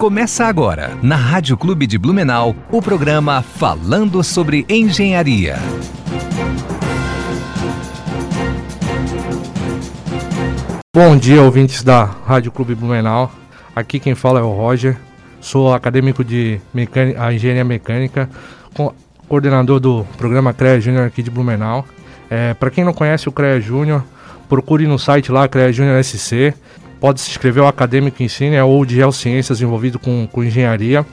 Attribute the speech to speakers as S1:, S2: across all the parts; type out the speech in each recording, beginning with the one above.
S1: Começa agora, na Rádio Clube de Blumenau, o programa Falando sobre Engenharia.
S2: Bom dia, ouvintes da Rádio Clube Blumenau. Aqui quem fala é o Roger. Sou acadêmico de mecânica, engenharia mecânica, coordenador do programa CREA Júnior aqui de Blumenau. É, Para quem não conhece o CREA Júnior, procure no site lá, CREA Júnior SC. Pode se inscrever ao Acadêmico Ensino é ou de Geociências envolvido com, com engenharia.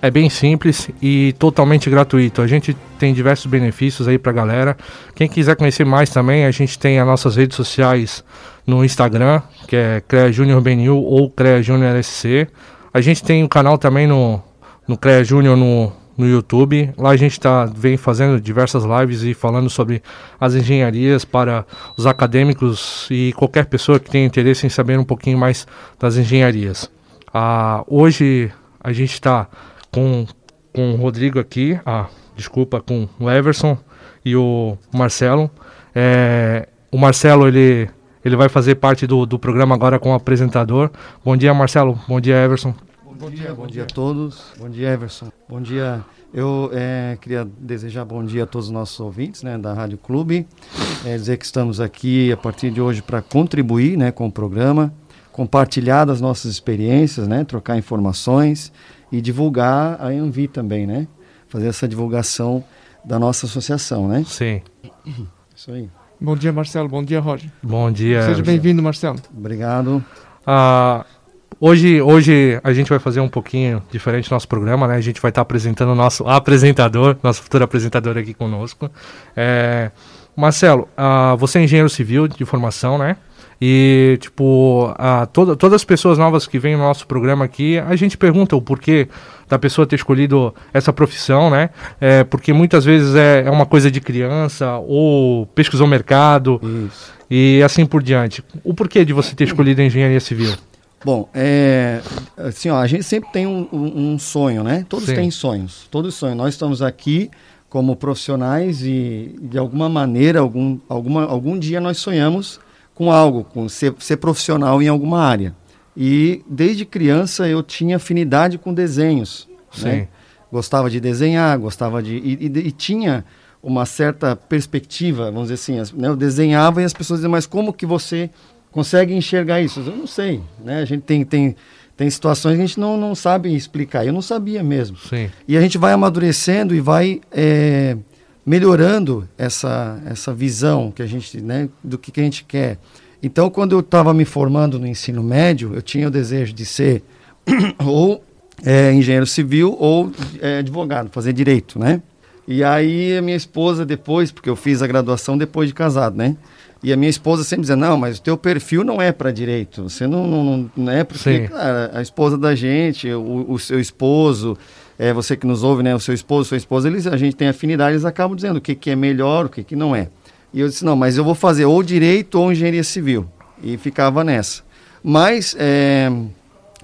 S2: É bem simples e totalmente gratuito. A gente tem diversos benefícios aí pra galera. Quem quiser conhecer mais também, a gente tem as nossas redes sociais no Instagram, que é CREA Júnior BNU ou CREA Júnior SC. A gente tem um canal também no, no CREA Júnior no, no YouTube. Lá a gente tá, vem fazendo diversas lives e falando sobre as engenharias para os acadêmicos e qualquer pessoa que tenha interesse em saber um pouquinho mais das engenharias. Ah, hoje a gente está com, com o Rodrigo aqui, ah, desculpa, com o Everson e o Marcelo. É, o Marcelo, ele, ele vai fazer parte do, do programa agora como apresentador. Bom dia, Marcelo. Bom dia, Everson.
S3: Bom dia, bom dia a todos. Bom dia, Everson. Bom dia. Eu é, queria desejar bom dia a todos os nossos ouvintes né, da Rádio Clube. É, dizer que estamos aqui a partir de hoje para contribuir né, com o programa, compartilhar das nossas experiências, né, trocar informações e divulgar a Envi também, né? Fazer essa divulgação da nossa associação, né?
S2: Sim.
S3: Isso aí.
S4: Bom dia, Marcelo. Bom dia, Roger.
S2: Bom dia.
S4: Seja bem-vindo, Marcelo.
S3: Obrigado.
S2: Ah, hoje, hoje a gente vai fazer um pouquinho diferente nosso programa, né? A gente vai estar apresentando o nosso apresentador, nosso futuro apresentador aqui conosco. É, Marcelo, ah, você é engenheiro civil de formação, né? E, tipo, a, toda, todas as pessoas novas que vêm no nosso programa aqui, a gente pergunta o porquê da pessoa ter escolhido essa profissão, né? É, porque muitas vezes é, é uma coisa de criança ou pesquisou mercado
S3: Isso.
S2: e assim por diante. O porquê de você ter escolhido a engenharia civil?
S3: Bom, é, assim, ó, a gente sempre tem um, um- um sonho, né? Todos
S2: Sim.
S3: têm sonhos, todos sonhos. Nós estamos aqui como profissionais e, de alguma maneira, algum, alguma, algum dia nós sonhamos com algo, com ser, ser profissional em alguma área. E desde criança eu tinha afinidade com desenhos, né?
S2: Sim.
S3: Gostava de desenhar, gostava de... E, e- e tinha uma certa perspectiva, vamos dizer assim, as- né? eu desenhava e as pessoas diziam, mas como que você consegue enxergar isso? Eu não sei, né? A gente tem, tem, tem situações que a gente não, não sabe explicar, eu não sabia mesmo.
S2: Sim.
S3: E a gente vai amadurecendo e vai é, melhorando essa, essa visão que a gente, né, do que, que a gente quer. Então, quando eu estava me formando no ensino médio, eu tinha o desejo de ser ou é, engenheiro civil ou é, advogado, fazer direito, né? E aí a minha esposa depois, porque eu fiz a graduação depois de casado, né? E a minha esposa sempre dizia, não, mas o teu perfil não é para direito, você não, não, não, é porque, cara, a esposa da gente, o, o seu esposo, é, você que nos ouve, né, o seu esposo, sua esposa, eles, a gente tem afinidade, eles acabam dizendo o que, que é melhor, o que, que não é. E eu disse, não, mas eu vou fazer ou direito ou engenharia civil. E ficava nessa. Mas é,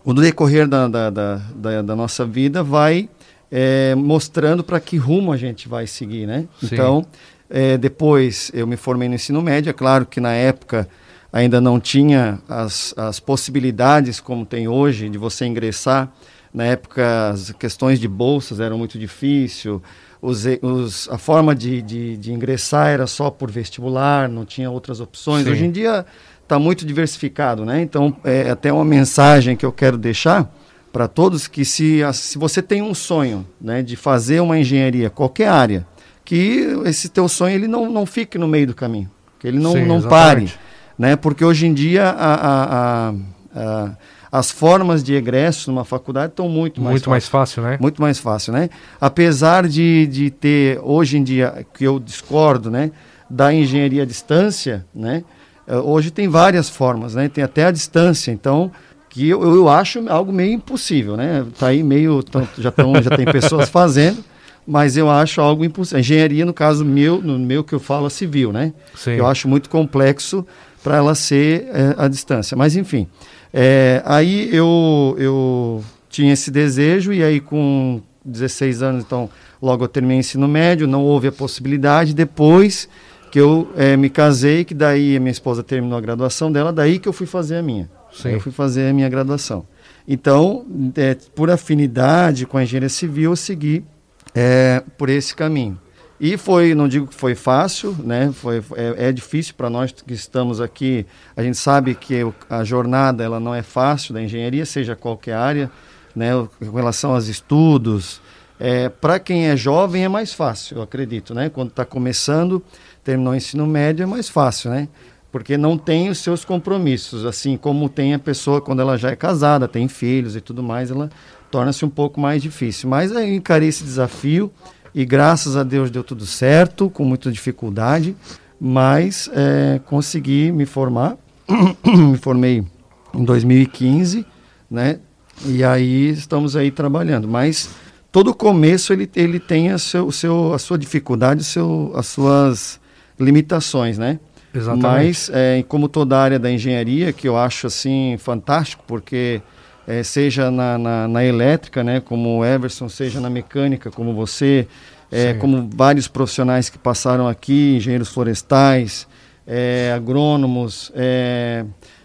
S3: o decorrer da, da, da, da, da nossa vida vai é, mostrando para que rumo a gente vai seguir, né?
S2: Sim.
S3: Então, é, depois eu me formei no ensino médio, é claro que na época ainda não tinha as, as possibilidades como tem hoje de você ingressar. Na época as questões de bolsas eram muito difíceis, os, os, a forma de, de, de ingressar era só por vestibular, não tinha outras opções.
S2: Sim.
S3: Hoje em dia está muito diversificado, né? Então, é até uma mensagem que eu quero deixar para todos que se, se você tem um sonho né, de fazer uma engenharia, qualquer área, que esse teu sonho ele não, não fique no meio do caminho, que ele não,
S2: Sim,
S3: não
S2: exatamente.
S3: pare, né? Porque hoje em dia a, a- a- as formas de egresso numa faculdade estão muito mais
S2: Muito mais fácil, né?
S3: muito mais fácil, né? Apesar de, de ter, hoje em dia, que eu discordo, né? Da engenharia à distância, né? eh, Hoje tem várias formas, né? Tem até a distância, então que eu, eu acho algo meio impossível, né? Tá aí meio já tão, já tem pessoas fazendo, mas eu acho algo impossível. Engenharia no caso meu, no meu que eu falo é civil, né?
S2: Sim.
S3: Eu acho muito complexo para ela ser eh, à distância. Mas enfim, eh, aí eu, eu tinha esse desejo e aí com 16 anos, então logo eu terminei o ensino médio, não houve a possibilidade. Depois que eu eh, me casei, que daí a minha esposa terminou a graduação dela, daí que eu fui fazer a minha.
S2: Sim.
S3: Eu fui fazer a minha graduação. Então, é, por afinidade com a engenharia civil, eu segui é, por esse caminho. E foi, não digo que foi fácil, né? Foi, é, é difícil para nós que estamos aqui. A gente sabe que a jornada ela não é fácil da engenharia, seja qualquer área, né? Com relação aos estudos, é, para quem é jovem é mais fácil, eu acredito, né? Quando está começando, terminou o ensino médio é mais fácil, né? Porque não tem os seus compromissos, assim como tem a pessoa quando ela já é casada, tem filhos e tudo mais, ela torna-se um pouco mais difícil. Mas eu encarei esse desafio e graças a Deus deu tudo certo, com muita dificuldade, mas é, consegui me formar. me formei em 2015, né? E aí estamos aí trabalhando. Mas todo começo ele, ele tem a, seu, seu, a sua dificuldade, seu, as suas limitações, né?
S2: Exatamente.
S3: Mas, é, como toda a área da engenharia, que eu acho assim fantástico, porque é, seja na, na, na, elétrica, né, como o Everson, seja na mecânica, como você, é, como vários profissionais que passaram aqui, engenheiros florestais, é, agrônomos, é,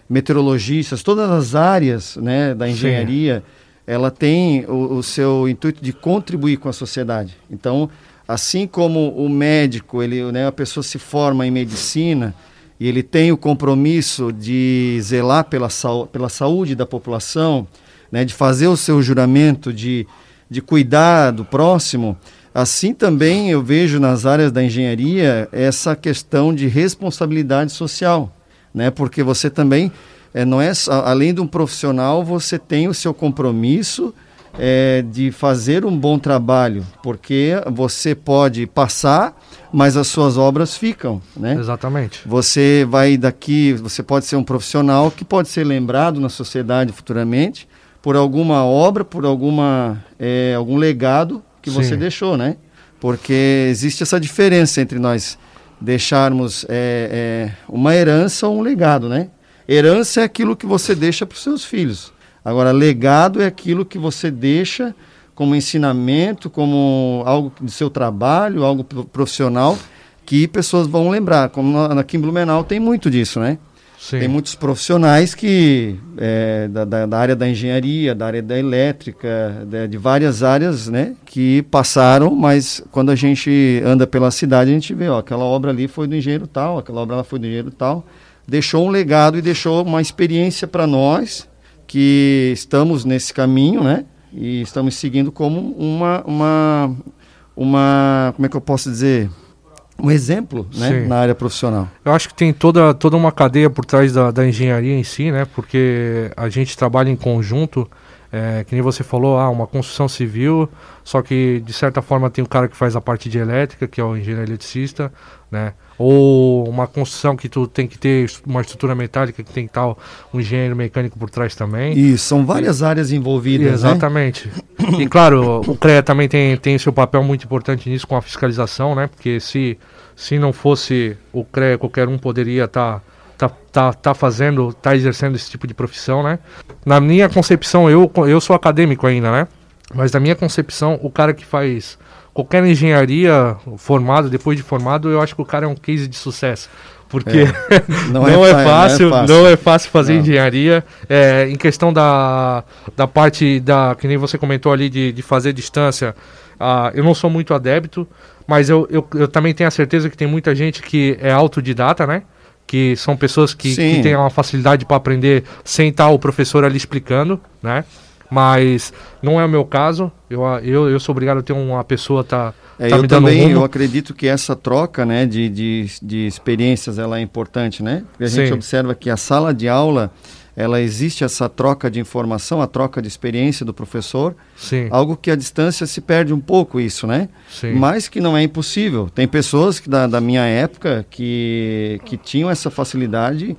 S3: meteorologistas, todas as áreas né, da engenharia. Sim ela tem o, o, seu intuito de contribuir com a sociedade. Então, assim como o médico, ele, né, a pessoa se forma em medicina e ele tem o compromisso de zelar pela, pela saúde da população, né, de fazer o seu juramento de, de cuidar do próximo, assim também eu vejo nas áreas da engenharia essa questão de responsabilidade social, né, porque você também é, não é além de um profissional, você tem o seu compromisso é, de fazer um bom trabalho, porque você pode passar, mas as suas obras ficam, né?
S2: Exatamente.
S3: Você vai daqui, você pode ser um profissional que pode ser lembrado na sociedade futuramente por alguma obra, por alguma é, algum legado que Sim. você deixou, né? Porque existe essa diferença entre nós deixarmos é, é, uma herança ou um legado, né? Herança é aquilo que você deixa para os seus filhos. Agora, legado é aquilo que você deixa como ensinamento, como algo do seu trabalho, algo profissional, que pessoas vão lembrar. Como aqui em Blumenau tem muito disso, né? Sim. Tem muitos profissionais que é, da, da, da, área da engenharia, da área da elétrica, de, de, várias áreas, né, que passaram, mas quando a gente anda pela cidade a gente vê, ó, aquela obra ali foi do engenheiro tal, aquela obra lá foi do engenheiro tal deixou um legado e deixou uma experiência para nós que estamos nesse caminho, né? E estamos seguindo como uma, uma, uma como é que eu posso dizer? Um exemplo né? na área profissional.
S2: Eu acho que tem toda, toda uma cadeia por trás da, da engenharia em si, né? Porque a gente trabalha em conjunto é, que nem você falou, ah, uma construção civil, só que de certa forma tem o cara que faz a parte de elétrica, que é o engenheiro eletricista, né? Ou uma construção que tu tem que ter uma estrutura metálica que tem tal um engenheiro mecânico por trás também.
S3: Isso, são várias e, áreas envolvidas. Né?
S2: Exatamente. Né? E claro, o CREA também tem, tem seu papel muito importante nisso com a fiscalização, né? Porque se, se não fosse o CREA, qualquer um poderia estar. Tá tá, tá, tá fazendo, tá exercendo esse tipo de profissão, né? Na minha concepção, eu, eu sou acadêmico ainda, né? Mas na minha concepção, o cara que faz qualquer engenharia formado, depois de formado, eu acho que o cara é um case de sucesso. Porque é, não, não, é, é fácil, não, é fácil, não é fácil fazer engenharia. É, em questão da, da parte da. Que nem você comentou ali de, de fazer distância. Uh, eu não sou muito adébito, mas eu, eu, eu também tenho a certeza que tem muita gente que é autodidata, né? que são pessoas que, que têm uma facilidade para aprender sem estar o professor ali explicando, né? Mas não é o meu caso. Eu, eu, eu sou obrigado a ter uma pessoa tá,
S3: é,
S2: tá
S3: eu também, eu acredito que essa troca, né, de, de, de experiências, ela é importante, né? Porque a Sim. gente observa que a sala de aula ela existe essa troca de informação, a troca de experiência do professor.
S2: Sim.
S3: Algo que a distância se perde um pouco isso, né?
S2: Sim.
S3: Mas que não é impossível. Tem pessoas que da, da minha época que, que tinham essa facilidade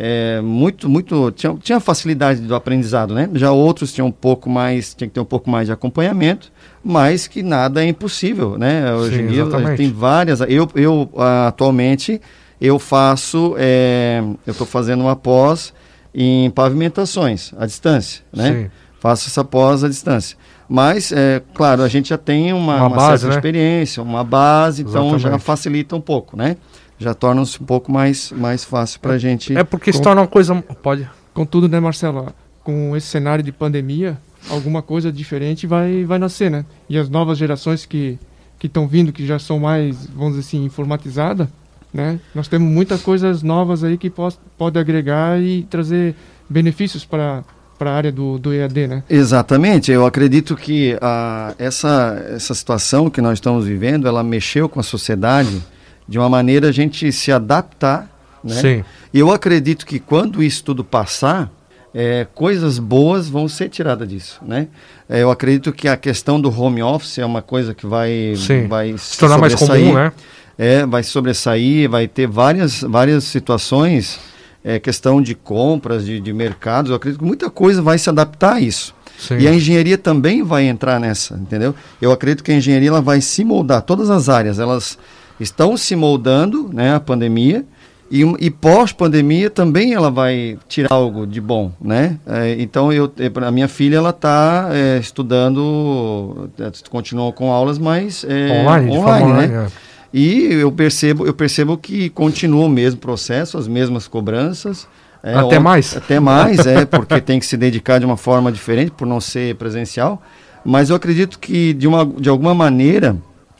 S3: é, muito, muito tinha, tinha facilidade do aprendizado, né? Já outros tinham um pouco mais, tinha que ter um pouco mais de acompanhamento, mas que nada é impossível, né? Hoje Sim, em dia tem várias. Eu, eu atualmente eu faço, é, eu estou fazendo uma pós em pavimentações à distância, né? Sim. Faço essa pós à distância. Mas, é, claro, a gente já tem uma, uma, uma base, certa né? experiência, uma base, então Exatamente. já facilita um pouco, né? Já torna-se um pouco mais, mais fácil para a gente...
S2: É porque se torna uma coisa... Pode...
S4: Contudo, né, Marcelo? com esse cenário de pandemia, alguma coisa diferente vai, vai nascer, né? E as novas gerações que que estão vindo, que já são mais, vamos dizer assim, informatizadas, né? Nós temos muitas coisas novas aí que pode, pode agregar e trazer benefícios para para a área do, do EAD, né?
S3: Exatamente. Eu acredito que a, essa, essa situação que nós estamos vivendo, ela mexeu com a sociedade de uma maneira a gente se adaptar, né?
S2: Sim.
S3: Eu acredito que quando isso tudo passar, é, coisas boas vão ser tiradas disso, né? É, eu acredito que a questão do home office é uma coisa que vai,
S2: Sim.
S3: vai
S2: Se tornar mais comum, né?
S3: É, vai sobressair, vai ter várias, várias situações, é, questão de compras, de, de mercados, eu acredito que muita coisa vai se adaptar a isso.
S2: Sim.
S3: E a engenharia também vai entrar nessa, entendeu? Eu acredito que a engenharia ela vai se moldar, todas as áreas, elas estão se moldando, né, a pandemia, e, e pós-pandemia também ela vai tirar algo de bom, né? É, então, eu, a minha filha, ela está é, estudando, é, continuou com aulas, mas é,
S2: Online,
S3: online,
S2: online,
S3: né?
S2: é.
S3: E eu percebo, eu percebo que continua o mesmo processo, as mesmas cobranças. é,
S2: Até mais.
S3: Até mais, é, porque tem que se dedicar de uma forma diferente, por não ser presencial. Mas eu acredito que, de, uma, de alguma maneira,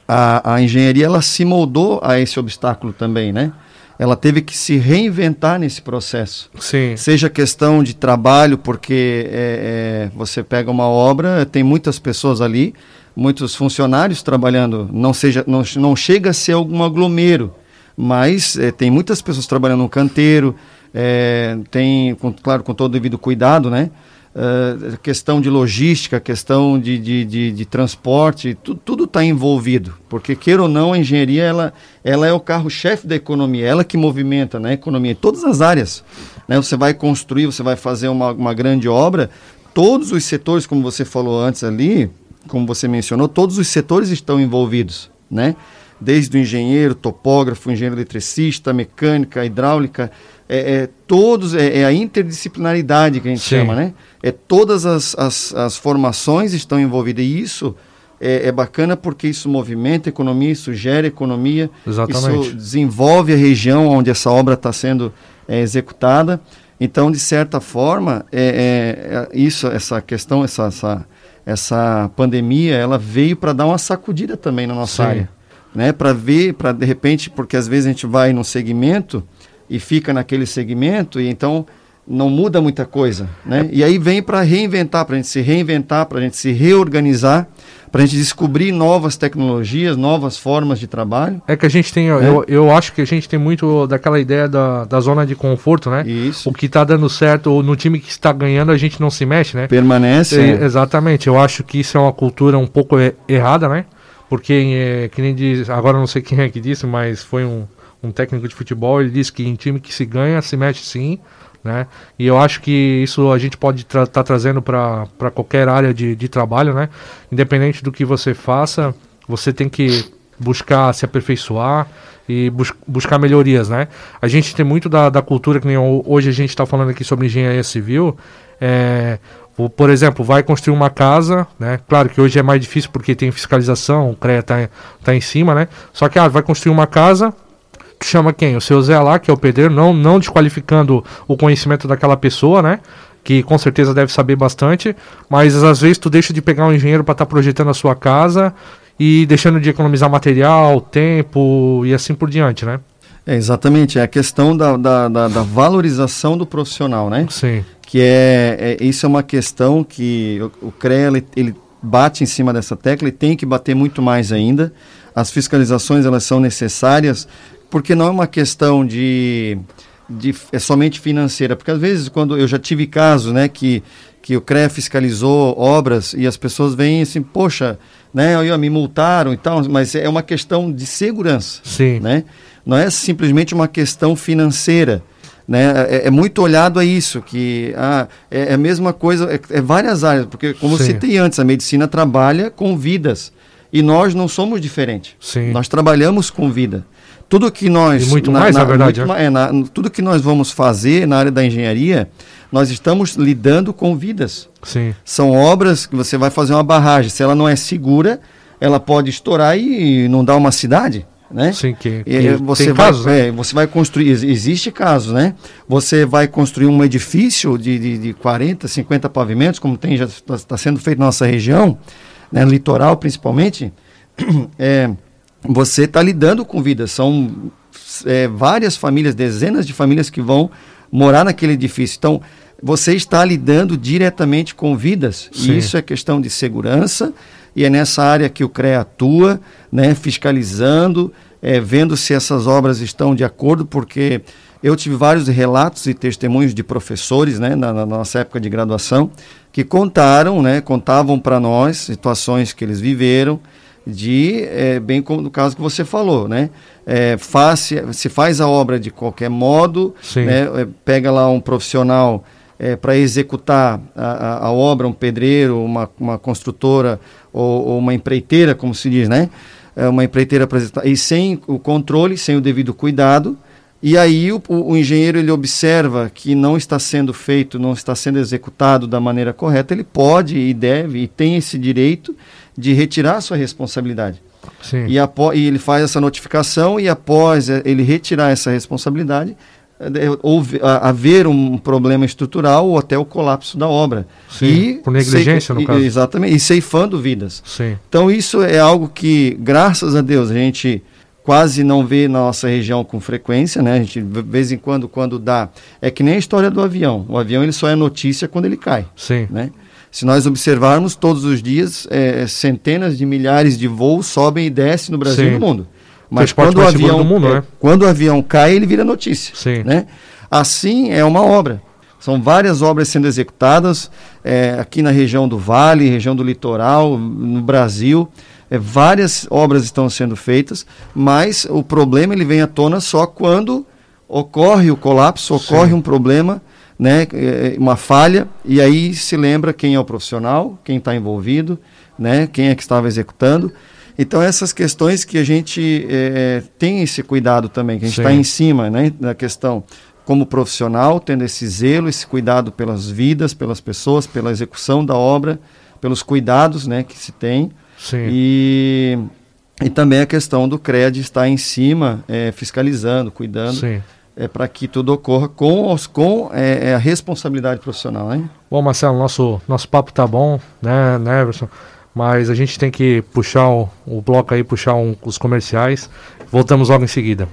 S3: a, a engenharia ela se moldou a esse obstáculo também, né? Ela teve que se reinventar nesse processo.
S2: Sim.
S3: Seja questão de trabalho, porque é, é, você pega uma obra, tem muitas pessoas ali, muitos funcionários trabalhando, não, seja, não, não chega a ser algum aglomero, mas é, tem muitas pessoas trabalhando no canteiro, é, tem, com- claro, com todo o devido cuidado, né? É, questão de logística, questão de, de, de, de transporte, tu, tudo está envolvido, porque queira ou não, a engenharia ela, ela é o carro-chefe da economia, ela que movimenta né, a economia em todas as áreas. Né? Você vai construir, você vai fazer uma, uma grande obra, todos os setores, como você falou antes ali, como você mencionou, todos os setores estão envolvidos, né? Desde o engenheiro, topógrafo, engenheiro eletricista, mecânica, hidráulica, é, é todos, é, é a interdisciplinaridade que a gente
S2: Sim.
S3: chama, né? É todas as, as, as formações estão envolvidas e isso é, é bacana porque isso movimenta a economia, isso gera economia,
S2: Exatamente.
S3: isso desenvolve a região onde essa obra está sendo é, executada. Então, de certa forma, é, é, é, isso, essa questão, essa, essa, essa pandemia, ela veio para dar uma sacudida também na nossa
S2: Sim.
S3: área, né? Para ver, para de repente, porque às vezes a gente vai num segmento e fica naquele segmento e então não muda muita coisa, né? E aí vem para reinventar, para a gente se reinventar, para a gente se reorganizar, para a gente descobrir novas tecnologias, novas formas de trabalho.
S2: É que a gente tem, eu, eu acho que a gente tem muito daquela ideia da, da zona de conforto, né?
S3: Isso
S2: O que tá dando certo, ou no time que está ganhando, a gente não se mexe, né?
S3: permanece.
S2: É,
S3: é.
S2: exatamente, eu acho que isso é uma cultura um pouco e- errada, né? Porque, é, que nem diz, agora não sei quem é que disse, mas foi um, um técnico de futebol, ele disse que em time que se ganha, se mexe sim, né? E eu acho que isso a gente pode estar tá trazendo para qualquer área de, de trabalho, né? Independente do que você faça, você tem que buscar se aperfeiçoar e bus buscar melhorias, né? A gente tem muito da, da cultura que nem ho- hoje a gente está falando aqui sobre engenharia civil, é, por exemplo, vai construir uma casa, né? Claro que hoje é mais difícil porque tem fiscalização, o CREA tá, tá em cima, né? Só que ah, vai construir uma casa, tu chama quem? O seu Zé lá, que é o pedreiro, não, não desqualificando o conhecimento daquela pessoa, né? Que com certeza deve saber bastante, mas às vezes tu deixa de pegar um engenheiro para estar projetando a sua casa e deixando de economizar material, tempo e assim por diante, né?
S3: É, exatamente, é a questão da, da, da, da valorização do profissional, né?
S2: Sim,
S3: Que é, é isso é uma questão que o, o CREA ele, ele bate em cima dessa tecla e tem que bater muito mais ainda. As fiscalizações elas são necessárias porque não é uma questão de, de é somente financeira, porque às vezes quando eu já tive casos, né, que que o CREA fiscalizou obras e as pessoas vêm assim, poxa, né, aí, me multaram e tal, mas é uma questão de segurança
S2: sim,
S3: né? Não é simplesmente uma questão financeira, né? É, é muito olhado a isso, que ah, é, é a mesma coisa, é, é várias áreas, porque como eu
S2: Sim.
S3: citei antes, a medicina trabalha com vidas e nós não somos diferentes.
S2: sim.
S3: Nós trabalhamos com vida. Tudo que nós
S2: E muito mais, na verdade,
S3: muito ma- é, na- tudo que nós vamos fazer na área da engenharia, nós estamos lidando com vidas.
S2: Sim,
S3: São obras que você vai fazer uma barragem. Se ela não é segura, ela pode estourar e inundar uma cidade. né?
S2: Sim, que, que
S3: E você
S2: tem
S3: vai,
S2: casos, né?
S3: é, você vai construir, ex- existe casos, né? Você vai construir um edifício de, de, de 40, 50 pavimentos, como tem já está sendo feito na nossa região, né, no litoral principalmente, é, você está lidando com vidas. São é, várias famílias, dezenas de famílias que vão morar naquele edifício. Então, você está lidando diretamente com vidas.
S2: Sim.
S3: E isso é questão de segurança. E é nessa área que o CREA atua, né, fiscalizando, é, vendo se essas obras estão de acordo, porque eu tive vários relatos e testemunhos de professores né, na, na nossa época de graduação que contaram, né, contavam para nós situações que eles viveram, de é, bem como no caso que você falou, né? É, faz, se- faz a obra de qualquer modo, né? É, pega lá um profissional para executar a, a- obra, um pedreiro, uma, uma construtora ou, ou uma empreiteira, como se diz, né? É uma empreiteira pra executar- e sem o controle, sem o devido cuidado, e aí o, o- engenheiro ele observa que não está sendo feito, não está sendo executado da maneira correta, ele pode e deve e tem esse direito de retirar a sua responsabilidade.
S2: Sim.
S3: E, e ele faz essa notificação e após eh, ele retirar essa responsabilidade, eh, de- houve- a- haver um problema estrutural ou até o colapso da obra.
S2: Sim,
S3: E
S2: por negligência, no
S3: e-
S2: caso.
S3: Exatamente, e ceifando vidas.
S2: Sim.
S3: Então isso é algo que, graças a Deus, a gente quase não vê na nossa região com frequência, né? A gente, de vez em quando, quando dá... É que nem a história do avião. O avião ele só é notícia quando ele cai
S2: Sim.
S3: né? Se nós observarmos todos os dias, é, centenas de milhares de voos sobem e descem no Brasil
S2: Sim.
S3: e no mundo. Mas quando o avião,
S2: do mundo,
S3: é,
S2: né?
S3: quando o avião cai, ele vira notícia.
S2: Sim.
S3: Né? Assim é uma obra. São várias obras sendo executadas é, aqui na região do Vale, região do Litoral, no Brasil. É, várias obras estão sendo feitas, mas o problema ele vem à tona só quando ocorre o colapso, ocorre
S2: Sim.
S3: um problema, né, é, uma falha, e aí se lembra quem é o profissional, quem está envolvido, né, quem é que estava executando. Então essas questões que a gente é, tem esse cuidado também, que a gente está em cima né, da questão como profissional, tendo esse zelo, esse cuidado pelas vidas, pelas pessoas, pela execução da obra, pelos cuidados né, que se tem.
S2: Sim.
S3: E, e também a questão do CRED estar em cima, é, fiscalizando, cuidando,
S2: Sim.
S3: é, para que tudo ocorra com, os, com é, é, a responsabilidade profissional. Né?
S2: Bom, Marcelo, nosso, nosso papo tá bom, né, né, Everson? Mas a gente tem que puxar o, o bloco aí, puxar um- os comerciais. Voltamos logo em seguida.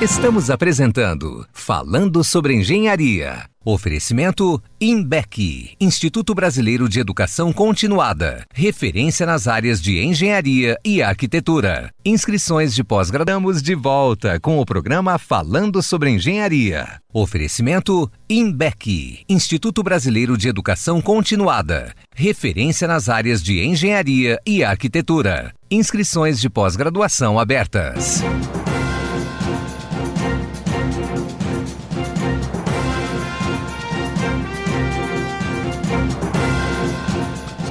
S1: Estamos apresentando Falando sobre Engenharia. Oferecimento INBEC, Instituto Brasileiro de Educação Continuada. Referência nas áreas de engenharia e arquitetura. Inscrições de pós-gradamos de volta com o programa Falando sobre Engenharia. Oferecimento INBEC, Instituto Brasileiro de Educação Continuada. Referência nas áreas de engenharia e arquitetura. Inscrições de pós-graduação abertas.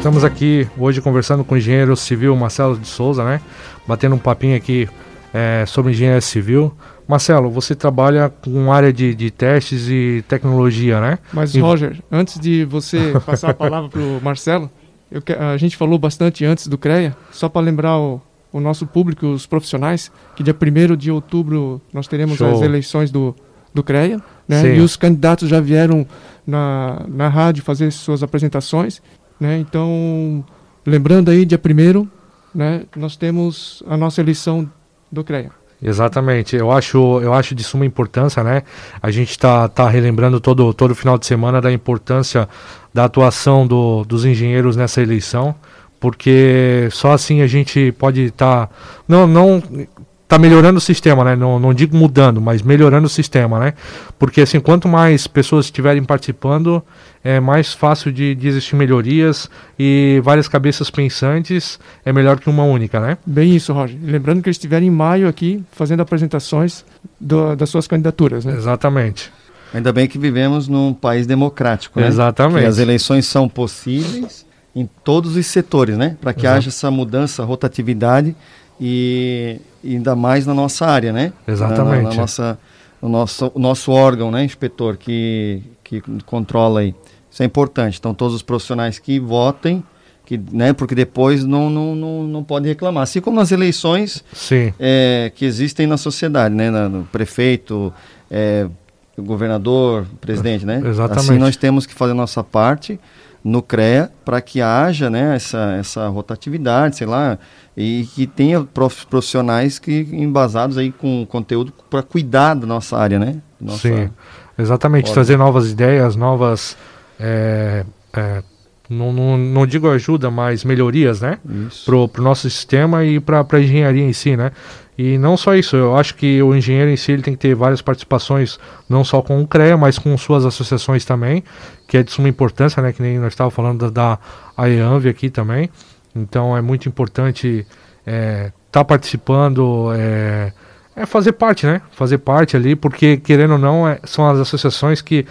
S2: Estamos aqui hoje conversando com o engenheiro civil Marcelo de Souza, né? Batendo um papinho aqui é, sobre engenharia civil. Marcelo, você trabalha com área de, de testes e tecnologia, né?
S4: Mas,
S2: E-
S4: Roger, antes de você passar a palavra para o Marcelo, eu a gente falou bastante antes do CREA, só para lembrar o, o nosso público, os profissionais, que dia 1 de outubro nós teremos
S2: Show.
S4: as eleições do, do CREA, né?
S2: Sim.
S4: E os candidatos já vieram na, na rádio fazer suas apresentações, né? Então, lembrando aí, dia 1 né, nós temos a nossa eleição do CREA.
S2: Exatamente, eu acho, eu acho de suma importância, né? A gente está tá relembrando todo, todo final de semana da importância da atuação do, dos engenheiros nessa eleição, porque só assim a gente pode estar. não, não tá melhorando o sistema, né? Não, não digo mudando, mas melhorando o sistema, né? Porque assim, quanto mais pessoas estiverem participando, é mais fácil de, de existir melhorias e várias cabeças pensantes é melhor que uma única, né?
S4: Bem isso, Roger. Lembrando que eles estiveram em maio aqui fazendo apresentações do- das suas candidaturas, né?
S2: Exatamente.
S3: Ainda bem que vivemos num país democrático, né?
S2: Exatamente.
S3: Que as eleições são possíveis em todos os setores, né? Para que
S2: Exato.
S3: haja essa mudança, rotatividade e ainda mais na nossa área, né?
S2: Exatamente.
S3: Na, na nossa, o nosso, o nosso órgão, né, inspetor, que, que controla aí. Isso é importante. Então, todos os profissionais que votem, que, né, porque depois não, não, não, não pode reclamar. Assim como nas eleições é, que existem na sociedade, né, na- no prefeito, é, governador, presidente, né?
S2: Exatamente.
S3: Assim nós temos que fazer a nossa parte no CREA para que haja né, essa, essa rotatividade, sei lá, e que tenha prof- profissionais que embasados aí com conteúdo para cuidar da nossa área, né? Nossa,
S2: Sim, exatamente.
S3: Ordem.
S2: Trazer novas ideias, novas. É, é, não, não, não digo ajuda, mas melhorias, né? Pro, pro nosso sistema e para a engenharia em si, né? E não só isso, eu acho que o engenheiro em si ele tem que ter várias participações, não só com o CREA, mas com suas associações também, que é de suma importância, né? Que nem nós estávamos falando da, da AEANV aqui também. Então é muito importante estar participando, é, é fazer parte, né? Fazer parte ali, porque querendo ou não, é- são as associações que,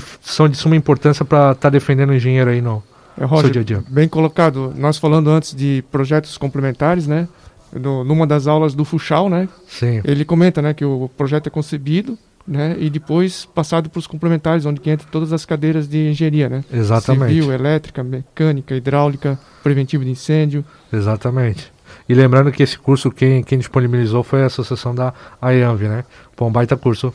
S2: que são de suma importância para estar defendendo o engenheiro aí no,
S4: É, Roger,
S2: seu dia a dia.
S4: bem colocado. Nós falando antes de projetos complementares, né? No, numa das aulas do Fuchal, né?
S2: Sim,
S4: Ele comenta, né, que o projeto é concebido, né, e depois passado para os complementares, onde que entra todas as cadeiras de engenharia, né?
S2: exatamente.
S4: Civil, elétrica, mecânica, hidráulica, preventivo de incêndio.
S2: Exatamente. E lembrando que esse curso, quem, quem disponibilizou foi a associação da AEANV, né? Pô, um baita curso.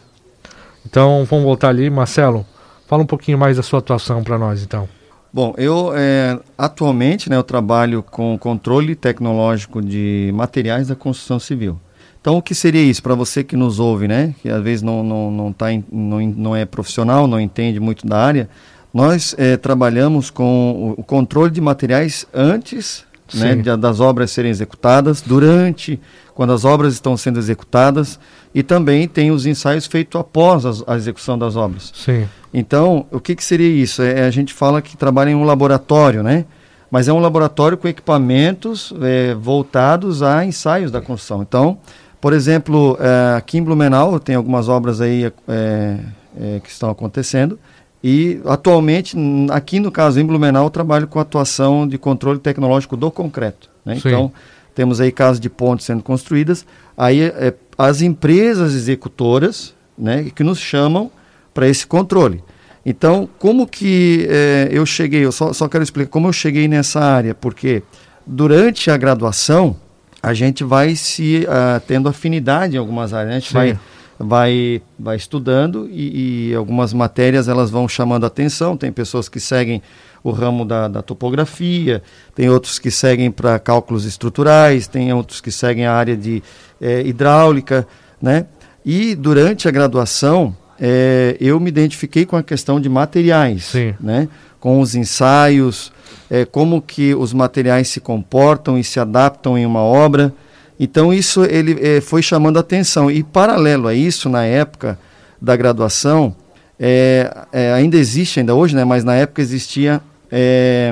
S2: Então, vamos voltar ali. Marcelo, fala um pouquinho mais da sua atuação para nós, então.
S3: Bom, eu é, atualmente né, eu trabalho com controle tecnológico de materiais da construção civil. Então, o que seria isso para você que nos ouve, né? Que às vezes não, não, não, tá em- não, não é profissional, não entende muito da área. Nós é, trabalhamos com o, o controle de materiais antes né, de- das obras serem executadas, durante, quando as obras estão sendo executadas, e também tem os ensaios feitos após as- a execução das obras.
S2: Sim,
S3: Então, o que, que seria isso? É, a gente fala que trabalha em um laboratório, né? Mas é um laboratório com equipamentos é, voltados a ensaios da construção. Então, por exemplo, é, aqui em Blumenau tem algumas obras aí é, é, que estão acontecendo. E atualmente, aqui no caso em Blumenau, eu trabalho com atuação de controle tecnológico do concreto. Né? Então, temos aí casos de pontes sendo construídas. Aí é, as empresas executoras né, que nos chamam para esse controle. Então, como que eh, eu cheguei, eu só, só quero explicar como eu cheguei nessa área, porque durante a graduação a gente vai se ah, tendo afinidade em algumas áreas, né? a gente
S2: Sim.
S3: vai, vai, vai estudando e, e algumas matérias elas vão chamando atenção, tem pessoas que seguem o ramo da, da topografia, tem outros que seguem para cálculos estruturais, tem outros que seguem a área de eh, hidráulica, né? E durante a graduação, eh, eu me identifiquei com a questão de materiais,
S2: Sim.
S3: né? Com os ensaios, eh, como que os materiais se comportam e se adaptam em uma obra. Então isso ele eh, foi chamando a atenção. E paralelo a isso, na época da graduação, eh, eh, ainda existe ainda hoje, né? Mas na época existia eh,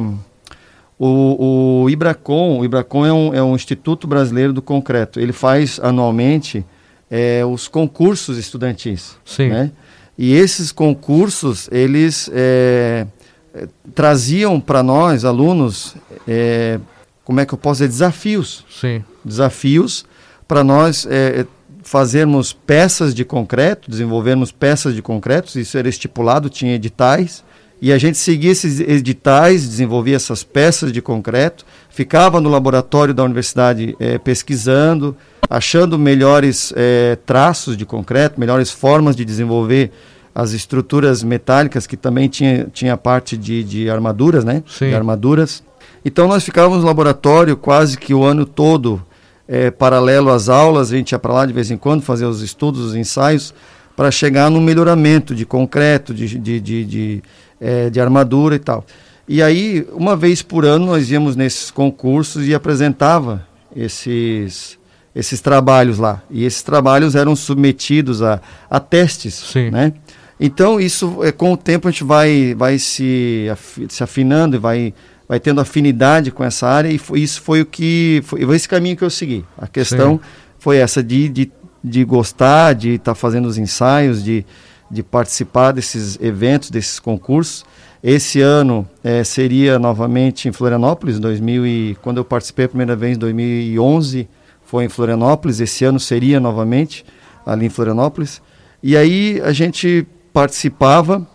S3: o, o Ibracon. O Ibracon é um, é um Instituto Brasileiro do Concreto. Ele faz anualmente eh, os concursos estudantis.
S2: sim,
S3: Né? E esses concursos, eles eh, eh, traziam para nós, alunos, eh, como é que eu posso dizer, desafios.
S2: sim,
S3: Desafios para nós eh, fazermos peças de concreto, desenvolvermos peças de concreto, isso era estipulado, tinha editais, e a gente seguia esses editais, desenvolvia essas peças de concreto, ficava no laboratório da universidade eh, pesquisando, achando melhores eh, traços de concreto, melhores formas de desenvolver as estruturas metálicas, que também tinha, tinha parte de, de armaduras, né?
S2: Sim.
S3: De armaduras. Então nós ficávamos no laboratório quase que o ano todo, eh, paralelo às aulas, a gente ia para lá de vez em quando fazer os estudos, os ensaios, para chegar no melhoramento de concreto, de, de, de, de, eh, de armadura e tal. E aí, uma vez por ano, nós íamos nesses concursos e apresentava esses, esses trabalhos lá. E esses trabalhos eram submetidos a, a testes,
S2: Sim.
S3: né? Então, isso, é, com o tempo, a gente vai, vai se, se afinando e vai, vai tendo afinidade com essa área, e foi- isso foi o que. Foi, foi esse caminho que eu segui. A questão
S2: Sim.
S3: foi essa de, de, de gostar, de estar fazendo os ensaios, de, de participar desses eventos, desses concursos. Esse ano eh, seria novamente em Florianópolis, 2000 e, quando eu participei a primeira vez em 2011, foi em Florianópolis. Esse ano seria novamente ali em Florianópolis. E aí a gente participava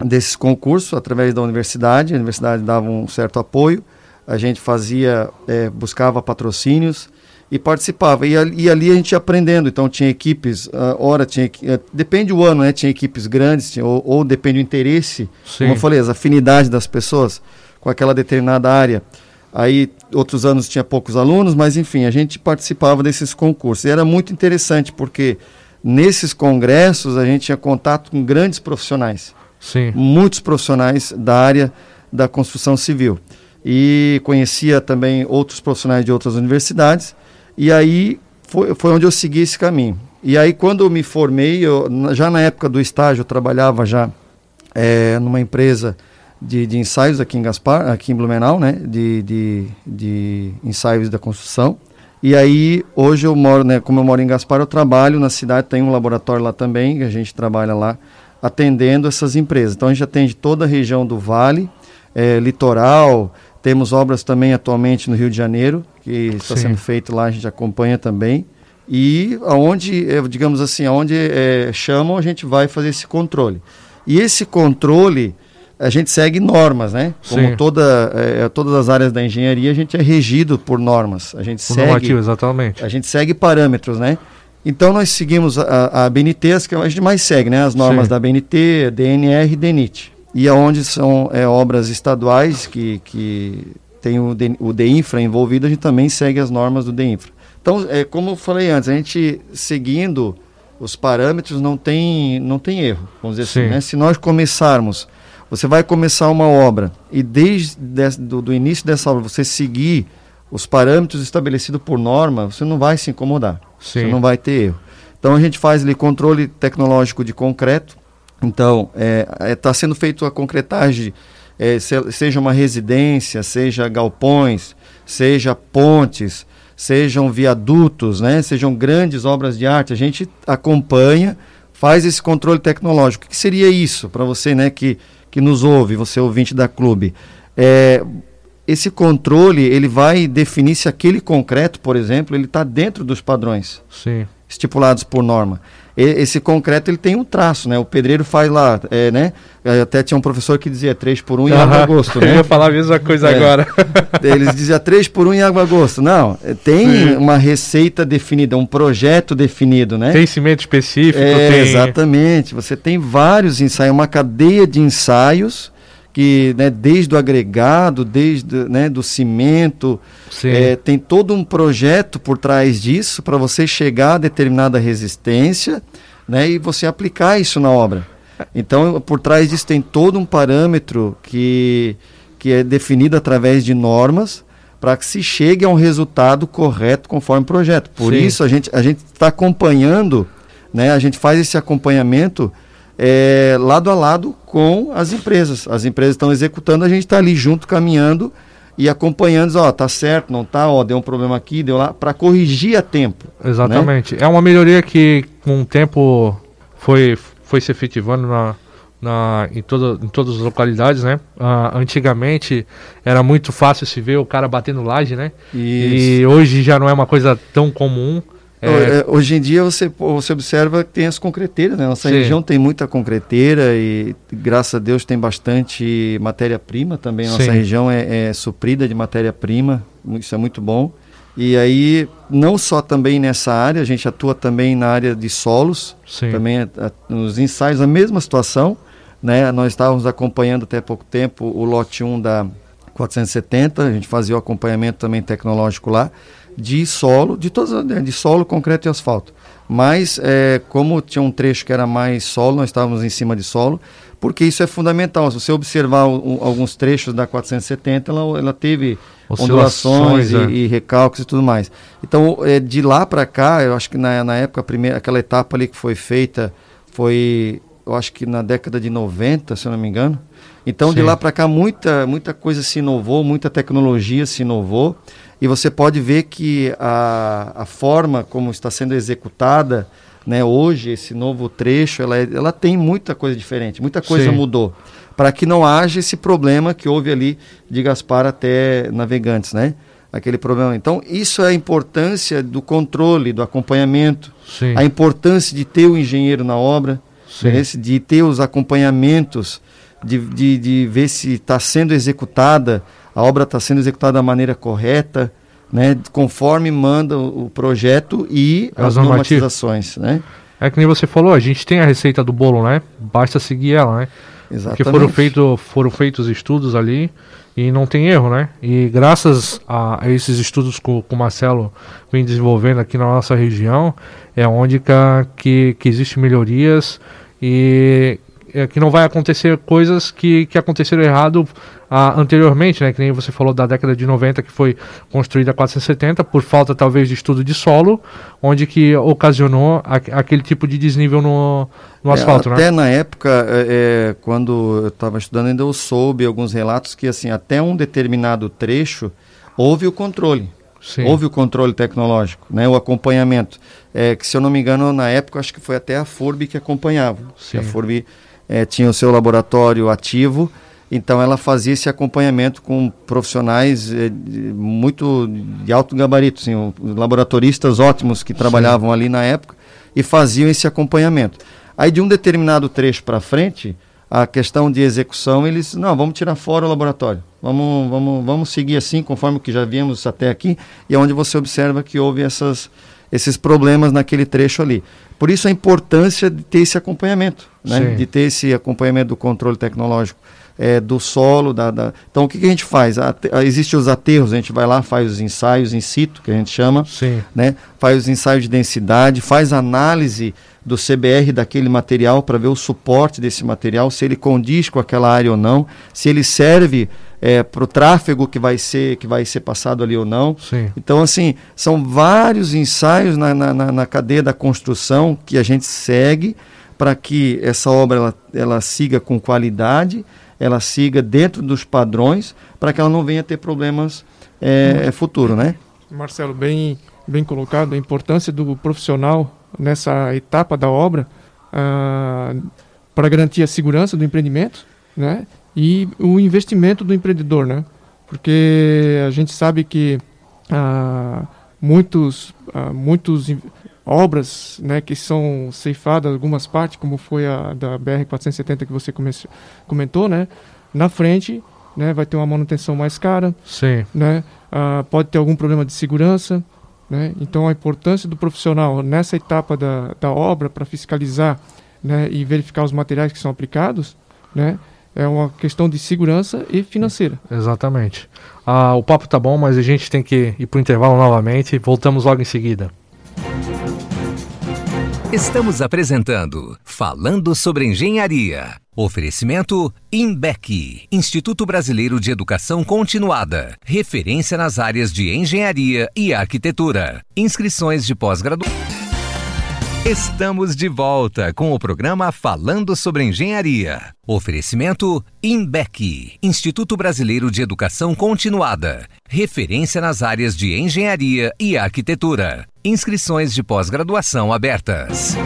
S3: desses concursos através da universidade, a universidade dava um certo apoio. a gente fazia, é, buscava patrocínios e participava. E, e, ali a gente ia aprendendo. Então tinha equipes, uh, hora tinha. Uh, depende do ano, né? Tinha equipes grandes, tinha, ou, ou, depende do interesse, Sim. como eu falei, as afinidades das pessoas com aquela determinada área. Aí outros anos tinha poucos alunos, mas enfim, a gente participava desses concursos. E era muito interessante, porque nesses congressos a gente tinha contato com grandes profissionais.
S2: Sim.
S3: Muitos profissionais da área da construção civil. E conhecia também outros profissionais de outras universidades. E aí foi, foi onde eu segui esse caminho. E aí quando eu me formei, eu, já na época do estágio, eu trabalhava já é, numa empresa de, de, ensaios aqui em Gaspar, aqui em Blumenau, né? De, de, de ensaios da construção. E aí, hoje eu moro, né? Como eu moro em Gaspar, eu trabalho na cidade, tem um laboratório lá também, a gente trabalha lá atendendo essas empresas. Então a gente atende toda a região do Vale, é, litoral, temos obras também atualmente no Rio de Janeiro, que está sendo feito lá, a gente acompanha também. E aonde, é, digamos assim, aonde é, chamam, a gente vai fazer esse controle. E esse controle, a gente segue normas, né? Como toda, é, todas as áreas da engenharia, a gente é regido por normas. A gente por segue. Normativo,
S2: exatamente.
S3: A gente segue parâmetros, né? Então nós seguimos a, a BNT, as que a gente mais segue, né? As normas Sim. da BNT, DNR e DENIT. E aonde são é, obras estaduais que, que tem o, de, o DEINFRA envolvido, a gente também segue as normas do DEINFRA. Então, é, como eu falei antes, a gente seguindo os parâmetros não tem, não tem erro, vamos dizer assim, Sim. assim. Né? Se nós começarmos, você vai começar uma obra e desde do, do início dessa obra você seguir os parâmetros estabelecidos por norma, você não vai se incomodar. Sim. Você não vai ter erro. Então a gente faz ali controle tecnológico de concreto. Então está é, é, tá sendo feito a concretagem, é, se, seja uma residência, seja galpões, seja pontes, sejam viadutos, né, sejam grandes obras de arte. A gente acompanha, faz esse controle tecnológico. O que seria isso para você, né, que, que nos ouve, você ouvinte da clube? É, esse controle ele vai definir se aquele concreto, por exemplo, ele está dentro dos padrões
S2: Sim.
S3: estipulados por norma. Esse concreto ele tem um traço, né? O pedreiro faz lá, é, né? Até tinha um professor que dizia 3 por 1 em água gosto, né?
S2: Eu ia falar a mesma coisa é. agora.
S3: Eles diziam 3 por 1 em água gosto. Não, é, tem Sim. uma receita definida, um projeto definido, né?
S2: Tem cimento específico,
S3: é,
S2: tem...
S3: Exatamente. Você tem vários ensaios, uma cadeia de ensaios que né, desde o agregado, desde né, do cimento, é, tem todo um projeto por trás disso para você chegar a determinada resistência né, e você aplicar isso na obra. Então, por trás disso tem todo um parâmetro que, que é definido através de normas para que se chegue a um resultado correto conforme o projeto. Por Sim. isso, a gente a está acompanhando, né, a gente faz esse acompanhamento é, lado a lado com as empresas. As empresas estão executando, a gente está ali junto, caminhando e acompanhando, ó, tá certo, não tá, ó, deu um problema aqui, deu lá, para corrigir a tempo.
S2: Né? Exatamente. Né? É uma melhoria que com o tempo foi, foi se efetivando na, na, em, todo, em todas as localidades, né? Uh, antigamente era muito fácil se ver o cara batendo laje, né? Isso. E hoje já não é uma coisa tão comum.
S3: É... é hoje em dia você, você observa que tem as concreteiras, né? Nossa Sim. região tem muita concreteira e graças a Deus tem bastante matéria-prima também. Nossa Sim. região é, é suprida de matéria-prima, isso é muito bom. E aí, não só também nessa área, a gente atua também na área de solos, Sim. também a, a, nos ensaios, a mesma situação. Né? Nós estávamos acompanhando até pouco tempo o lote 1 da 470, a gente fazia o acompanhamento também tecnológico lá de solo, de todas né, de solo, concreto e asfalto. Mas é, como tinha um trecho que era mais solo, nós estávamos em cima de solo, porque isso é fundamental. Se você observar o, alguns trechos da 470, ela, ela teve ondulações é. e, e, recalques e tudo mais. Então, é, de lá para cá, eu acho que na, na época, primeira, aquela etapa ali que foi feita foi, eu acho que na década de 90, se eu não me engano. Então, Sim. de lá para cá, muita, muita coisa se inovou, muita tecnologia se inovou. E você pode ver que a, a forma como está sendo executada né, hoje, esse novo trecho, ela, é, ela tem muita coisa diferente, muita coisa Sim. mudou. Para que não haja esse problema que houve ali de Gaspar até Navegantes, né? Aquele problema. Então, isso é a importância do controle, do acompanhamento, Sim. a importância de ter o engenheiro na obra, né, de ter os acompanhamentos, de, de, de ver se está sendo executada a obra está sendo executada da maneira correta, né, conforme manda o, o projeto e as, as normatizações, né?
S2: É que nem você falou, a gente tem a receita do bolo, né? Basta seguir ela, né? Exatamente. Porque foram, feito, foram feitos estudos ali e não tem erro, né? E graças a, a esses estudos que, que o Marcelo vem desenvolvendo aqui na nossa região, é onde que, que existem melhorias e é, que não vai acontecer coisas que, que aconteceram errado ah, anteriormente, né? Que nem você falou da década de 90 que foi construída a 470 por falta talvez de estudo de solo, onde que ocasionou a, aquele tipo de desnível no, no é, asfalto,
S3: até né? Até na época, é, é quando eu estava estudando, ainda eu soube alguns relatos que assim até um determinado trecho houve o controle. Sim. Houve o controle tecnológico, né, o acompanhamento. É, que se eu não me engano, na época, acho que foi até a FURB que acompanhava. Sim. A FURB é, tinha o seu laboratório ativo, então ela fazia esse acompanhamento com profissionais é, muito de alto gabarito, assim, laboratoristas ótimos que trabalhavam Sim. ali na época e faziam esse acompanhamento. Aí de um determinado trecho para frente, a questão de execução, eles, não, vamos tirar fora o laboratório. Vamos, vamos, vamos seguir assim, conforme o que já vimos até aqui, e é onde você observa que houve essas, esses problemas naquele trecho ali. Por isso a importância de ter esse acompanhamento, né? de ter esse acompanhamento do controle tecnológico é, do solo. Da, da... Então o que, que, a gente faz? Existem os aterros, a gente vai lá, faz os ensaios in situ, que a gente chama,
S2: Sim.
S3: Né? faz os ensaios de densidade, faz análise do CBR daquele material para ver o suporte desse material, se ele condiz com aquela área ou não, se ele serve é, para o tráfego que vai ser que vai ser passado ali ou não.
S2: Sim.
S3: Então, assim, são vários ensaios na, na, na cadeia da construção que a gente segue para que essa obra ela, ela siga com qualidade, ela siga dentro dos padrões, para que ela não venha ter problemas é, hum. futuro, né?
S4: Marcelo, bem, bem colocado, a importância do profissional nessa etapa da obra ah, para garantir a segurança do empreendimento, né? E o investimento do empreendedor, né? Porque a gente sabe que ah, muitos, ah, muitos obras, né, que são ceifadas algumas partes, como foi a da BR 470 que você comentou, né? Na frente, né, vai ter uma manutenção mais cara,
S2: Sim.
S4: né? Ah, pode ter algum problema de segurança, né? Então, a importância do profissional nessa etapa da, da obra para fiscalizar né, e verificar os materiais que são aplicados né, é uma questão de segurança e financeira.
S2: Exatamente. Ah, o papo tá bom, mas a gente tem que ir para o intervalo novamente. Voltamos logo em seguida.
S1: Estamos apresentando Falando sobre Engenharia. Oferecimento INBEC, Instituto Brasileiro de Educação Continuada. Referência nas áreas de engenharia e arquitetura. Inscrições de pós-graduação. Estamos de volta com o programa Falando sobre Engenharia. Oferecimento INBEC, Instituto Brasileiro de Educação Continuada. Referência nas áreas de engenharia e arquitetura. Inscrições de pós-graduação abertas.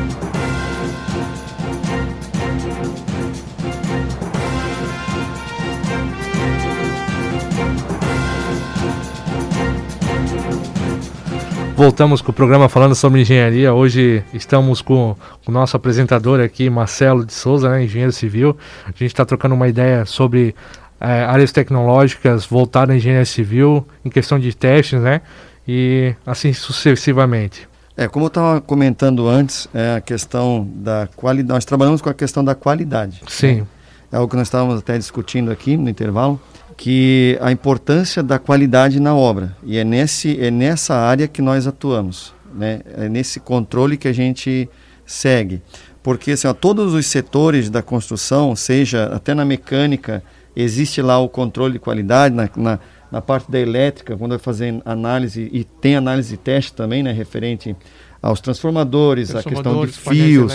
S2: Voltamos com o programa falando sobre engenharia. Hoje estamos com o nosso apresentador aqui, Marcelo de Souza, né, engenheiro civil. A gente está trocando uma ideia sobre é, áreas tecnológicas voltadas à engenharia civil, em questão de testes, né? E assim sucessivamente.
S3: É, como eu estava comentando antes, é a questão da qualidade. Nós trabalhamos com a questão da qualidade.
S2: Sim.
S3: Né? É algo que nós estávamos até discutindo aqui no intervalo que a importância da qualidade na obra e é nesse é nessa área que nós atuamos, né? É nesse controle que a gente segue, porque assim, ó, todos os setores da construção, seja até na mecânica, existe lá o controle de qualidade na, na, na parte da elétrica, quando vai fazer análise e tem análise de teste também, né, referente aos transformadores, transformadores a questão de fios,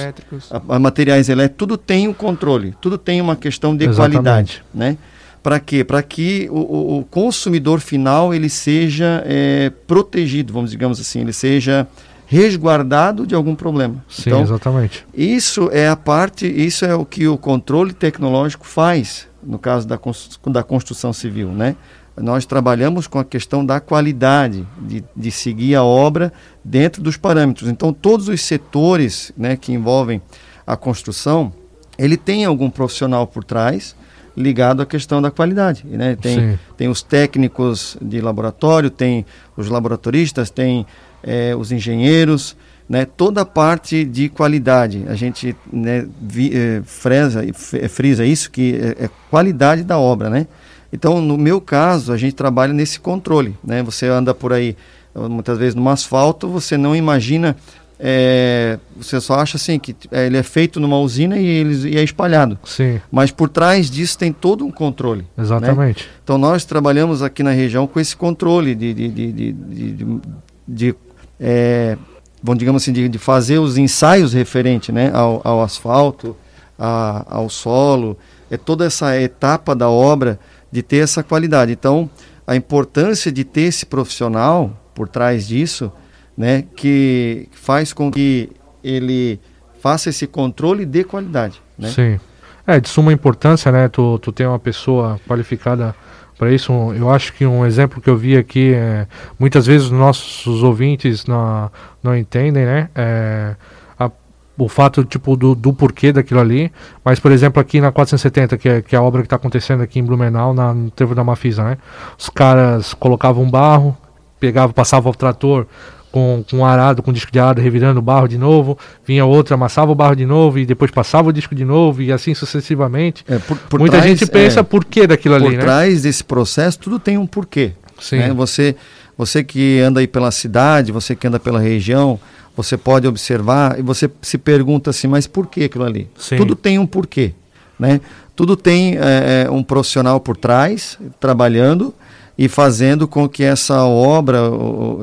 S3: a, a, materiais elétricos, tudo tem um controle, tudo tem uma questão de Exatamente. qualidade, né? Para quê? Para que o, o, consumidor final ele seja é, protegido, vamos digamos assim, ele seja resguardado de algum problema.
S2: Sim, então, exatamente.
S3: Isso é a parte, isso é o que o controle tecnológico faz no caso da, da construção civil, né? Nós trabalhamos com a questão da qualidade, de, de seguir a obra dentro dos parâmetros. Então, todos os setores né, que envolvem a construção, ele tem algum profissional por trás ligado à questão da qualidade. Né? Tem, tem os técnicos de laboratório, tem os laboratoristas, tem é, os engenheiros, né? toda a parte de qualidade. A gente né, vi, é, fresa, frisa isso, que é, é, qualidade da obra. Né? Então, no meu caso, a gente trabalha nesse controle. Né? Você anda por aí, muitas vezes no asfalto, você não imagina é, você só acha assim que é, ele é feito numa usina e, ele, e é espalhado.
S2: Sim.
S3: Mas por trás disso tem todo um controle.
S2: Né? Exatamente.
S3: Né? Então nós trabalhamos aqui na região com esse controle de, de, de, de, de, de é, bom, digamos assim, de, de, fazer os ensaios referente né, ao, ao asfalto, a, ao solo, é toda essa etapa da obra de ter essa qualidade. Então a importância de ter esse profissional por trás disso né, que faz com que ele faça esse controle de qualidade. Né?
S2: Sim. É de suma importância, né? Tu, tu tem uma pessoa qualificada para isso. Eu acho que um exemplo que eu vi aqui é muitas vezes os nossos ouvintes não, não entendem, né? É, a, o fato tipo do, do porquê daquilo ali. Mas por exemplo aqui na 470, que é, que é a obra que está acontecendo aqui em Blumenau, na, no trevo da Mafisa, né? Os caras colocavam barro, pegavam, passavam o trator com, com arado, com disco de arado, revirando o barro de novo, vinha outra, amassava o barro de novo e depois passava o disco de novo e assim sucessivamente. É, por, por Muita trás, gente pensa é, por que daquilo
S3: ali,
S2: Por
S3: né? trás desse processo tudo tem um porquê.
S2: Sim.
S3: Né? Você, você que anda aí pela cidade, você que anda pela região, você pode observar e você se pergunta assim, mas por que aquilo ali?
S2: Sim.
S3: Tudo tem um porquê, né? Tudo tem é, é um profissional por trás, trabalhando, e fazendo com que essa obra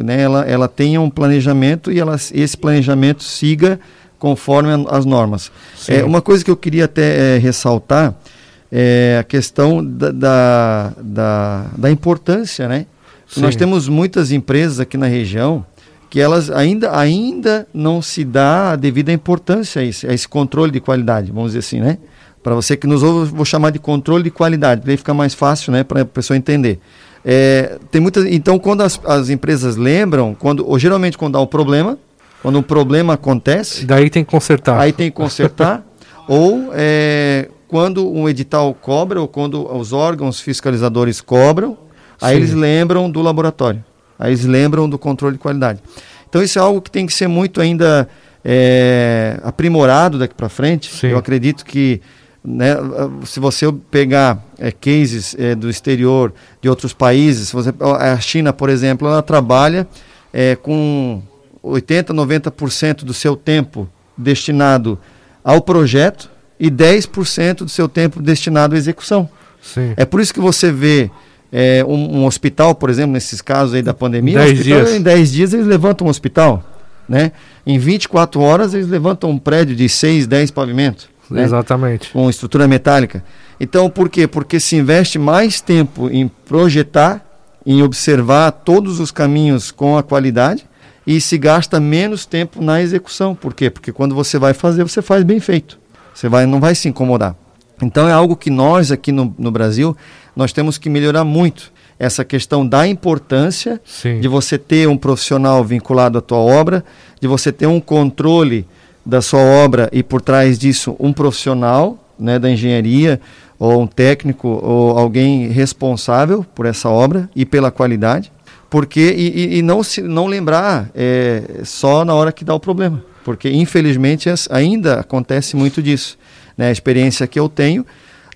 S3: né, ela, ela tenha um planejamento e ela, esse planejamento siga conforme as normas. É, uma coisa que eu queria até é, ressaltar é a questão da, da, da, da importância, né? Nós temos muitas empresas aqui na região que elas ainda, ainda não se dá a devida importância a esse, a esse controle de qualidade, vamos dizer assim, né? Para você que nos ouve, vou chamar de controle de qualidade, para aí fica mais fácil, né, para a pessoa entender. É, tem muitas, então, quando as, as empresas lembram, quando, ou geralmente quando há um problema, quando um problema acontece.
S2: Daí tem que consertar.
S3: Aí tem que consertar. ou é, quando um edital cobra, ou quando os órgãos fiscalizadores cobram, aí eles lembram do laboratório. Aí eles lembram do controle de qualidade. Então isso é algo que tem que ser muito ainda é, aprimorado daqui para frente.
S2: Sim.
S3: Eu acredito que né, se você pegar é, cases é, do exterior, de outros países, você, a China, por exemplo, ela trabalha é, com 80%, 90% do seu tempo destinado ao projeto e 10% do seu tempo destinado à execução.
S2: Sim.
S3: É por isso que você vê é, um, um, hospital, por exemplo, nesses casos aí da pandemia,
S2: dez dias.
S3: em 10 dias eles levantam um hospital. Né? Em 24 horas eles levantam um prédio de 6, 10 pavimentos. Né?
S2: Exatamente.
S3: Com estrutura metálica. Então, por quê? Porque se investe mais tempo em projetar, em observar todos os caminhos com a qualidade e se gasta menos tempo na execução. Por quê? Porque quando você vai fazer, você faz bem feito. Você vai, não vai se incomodar. Então é algo que nós aqui no, no Brasil, nós temos que melhorar muito. Essa questão da importância
S2: Sim.
S3: de você ter um profissional vinculado à tua obra, de você ter um controle da sua obra e por trás disso um profissional né, da engenharia ou um técnico ou alguém responsável por essa obra e pela qualidade, porque e, e não se não lembrar é, só na hora que dá o problema, porque infelizmente ainda acontece muito disso. Né? A experiência que eu tenho,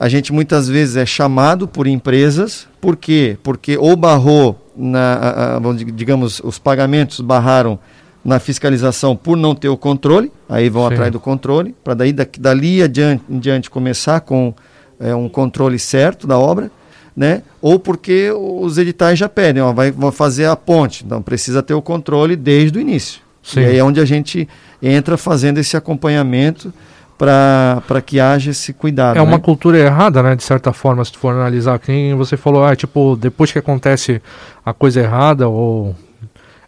S3: a gente muitas vezes é chamado por empresas, por quê? Porque ou barrou na, a, a, digamos, os pagamentos barraram na fiscalização por não ter o controle, aí vão Sim. atrás do controle, para daí dali adiante, em diante começar com é, um controle certo da obra, né? Ou porque os editais já pedem, ó, vai, vai fazer a ponte, então precisa ter o controle desde o início.
S2: Sim.
S3: E aí é onde a gente entra fazendo esse acompanhamento para que haja esse cuidado.
S2: É né? uma cultura errada, né? De certa forma, se tu for analisar. Quem você falou, ah, tipo, depois que acontece a coisa errada ou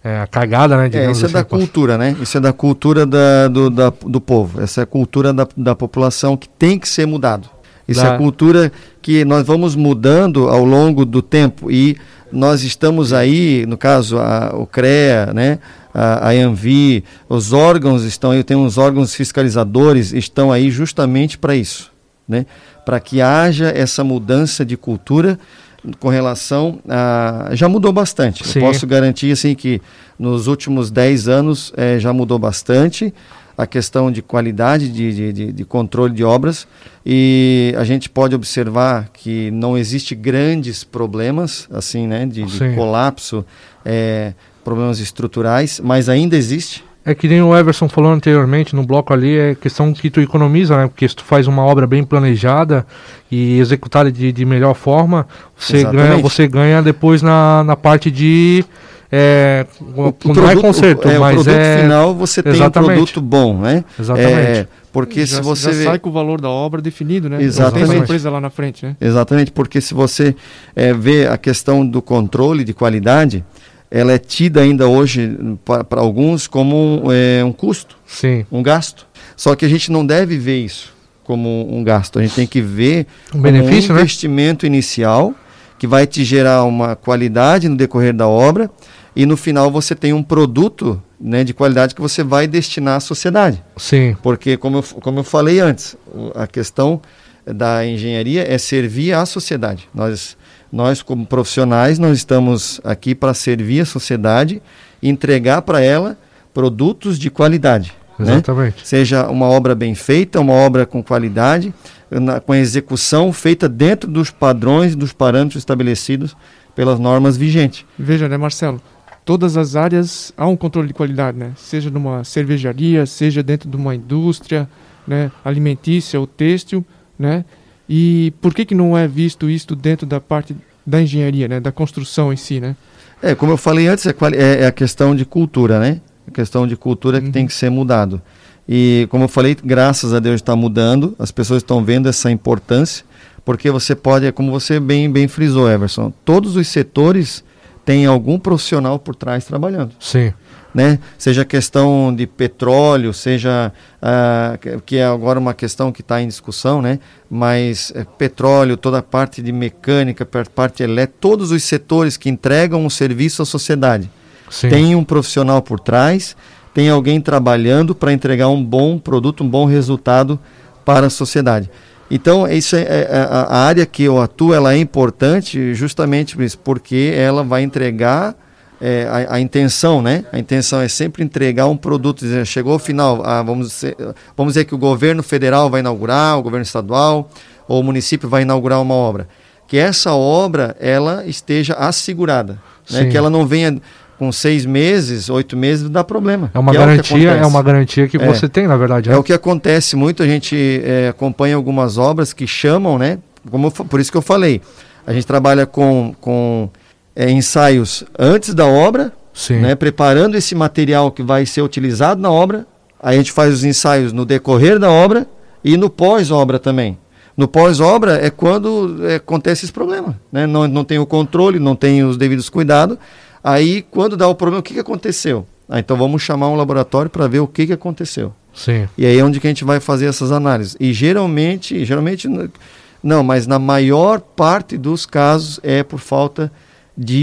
S2: é, a cagada, né?
S3: É, isso é assim, da cultura, né? Isso é da cultura da, do, da, do povo. Essa é a cultura da, da população que tem que ser mudado. Isso da... é a cultura que nós vamos mudando ao longo do tempo e nós estamos aí, no caso, a, o CREA, né? a, a ANVI, os órgãos estão aí, tem uns órgãos fiscalizadores, estão aí justamente para isso. né? Para que haja essa mudança de cultura com relação a. Já mudou bastante.
S2: Sim.
S3: Eu posso garantir assim, que nos últimos 10 anos eh, já mudou bastante a questão de qualidade de, de, de, controle de obras e a gente pode observar que não existe grandes problemas assim né de, de colapso eh, problemas estruturais mas ainda existe
S2: É que nem o Everson falou anteriormente no bloco ali, é questão que tu economiza, né? Porque se tu faz uma obra bem planejada e executada de, de melhor forma, você
S3: Exatamente.
S2: ganha, você ganha depois na, na parte de. É, não é conserto,
S3: o, é,
S2: mas
S3: o produto
S2: é.
S3: final você tem um
S2: Exatamente.
S3: produto bom né
S2: Exatamente.
S3: É, porque
S4: já,
S3: se você
S4: já
S3: vê-
S4: sai com o valor da obra definido, né?
S3: Exatamente.
S4: tem surpresa lá na frente, né?
S3: Exatamente, porque se você eh, vê a questão do controle de qualidade, ela é tida ainda hoje para alguns como um, eh, um custo,
S2: Sim,
S3: um gasto. Só que a gente não deve ver isso como um gasto, a gente tem que ver
S2: um benefício,
S3: um
S2: né?
S3: investimento inicial que vai te gerar uma qualidade no decorrer da obra e no final você tem um produto né, de qualidade que você vai destinar à sociedade.
S2: Sim,
S3: Porque, como eu, como eu falei antes, a questão da engenharia é servir à sociedade. Nós, nós como profissionais, nós estamos aqui para servir a sociedade e entregar para ela produtos de qualidade. né?
S2: exatamente.
S3: Seja uma obra bem feita, uma obra com qualidade, na- com execução feita dentro dos padrões, dos parâmetros estabelecidos pelas normas vigentes.
S4: Veja, né, Marcelo? Todas as áreas há um controle de qualidade, né? Seja numa cervejaria, seja dentro de uma indústria, né, alimentícia ou têxtil, né? E por que que não é visto isto dentro da parte da engenharia, né, da construção em si, né?
S3: É, como eu falei antes, é, é- é a questão de cultura, né? A questão de cultura que
S4: Uhum.
S3: tem que ser mudado. E como eu falei, graças a Deus está mudando, as pessoas estão vendo essa importância, porque você pode, é como você bem, bem frisou, Everson, todos os setores têm algum profissional por trás trabalhando
S2: Sim,
S3: né? Seja questão de petróleo, seja ah, que- é agora uma questão que está em discussão, né? Mas eh, petróleo, toda a parte de mecânica, parte elétrica, todos os setores que entregam um serviço à sociedade
S2: sim.
S3: tem um profissional por trás, tem alguém trabalhando para entregar um bom produto, um bom resultado para a sociedade. Então, isso é, é- é- a a área que eu atuo, ela é importante justamente por isso, porque ela vai entregar é, a, a intenção, né? A intenção é sempre entregar um produto. dizer, Chegou ao final, ah, vamos, dizer, vamos dizer que o governo federal vai inaugurar, o governo estadual ou o município vai inaugurar uma obra. Que essa obra ela esteja assegurada, né? Que ela não venha com seis meses, oito meses, dá problema.
S2: É uma
S3: que que
S2: garantia, é,
S3: acontece.
S2: uma garantia que
S3: É.
S2: você tem, na verdade.
S3: É
S2: né?
S3: o que acontece muito, a gente é, acompanha algumas obras que chamam, né? Como por isso que eu falei, a gente trabalha com, com é, ensaios antes da obra, né? Preparando esse material que vai ser utilizado na obra. Aí a gente faz os ensaios no decorrer da obra e no pós-obra também. No pós-obra é quando é, acontece esse problema, né? Não, não tem o controle, não tem os devidos cuidados. Aí, quando dá o problema, o que, que aconteceu? Ah, então vamos chamar um laboratório para ver o que, que aconteceu.
S2: sim.
S3: E aí é onde que a gente vai fazer essas análises. E geralmente, geralmente não, mas na maior parte dos casos é por falta de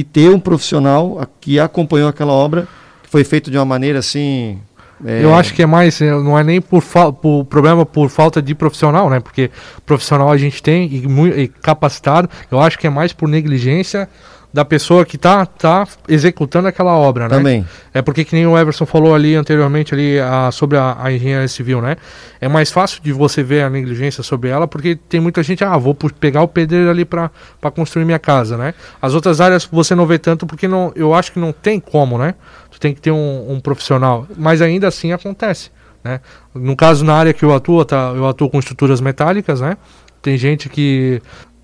S3: ter um profissional que acompanhou aquela obra, que foi feito de uma maneira assim. é,
S2: Eu acho que é mais, eh, não é nem por, por problema por falta de profissional, né? Porque profissional a gente tem e, e capacitado. Eu acho que é mais por negligência da pessoa que tá, tá executando aquela obra, né?
S3: também.
S2: É porque que nem o Everson falou ali anteriormente ali a- sobre a, a engenharia civil, né? É mais fácil de você ver a negligência sobre ela, porque tem muita gente, ah, vou pegar o pedreiro ali para construir minha casa, né? As outras áreas você não vê tanto porque não, eu acho que não tem como, né? Tu tem que ter um, um profissional, mas ainda assim acontece, né? No caso na área que eu atuo, tá, eu atuo com estruturas metálicas, né? Tem gente que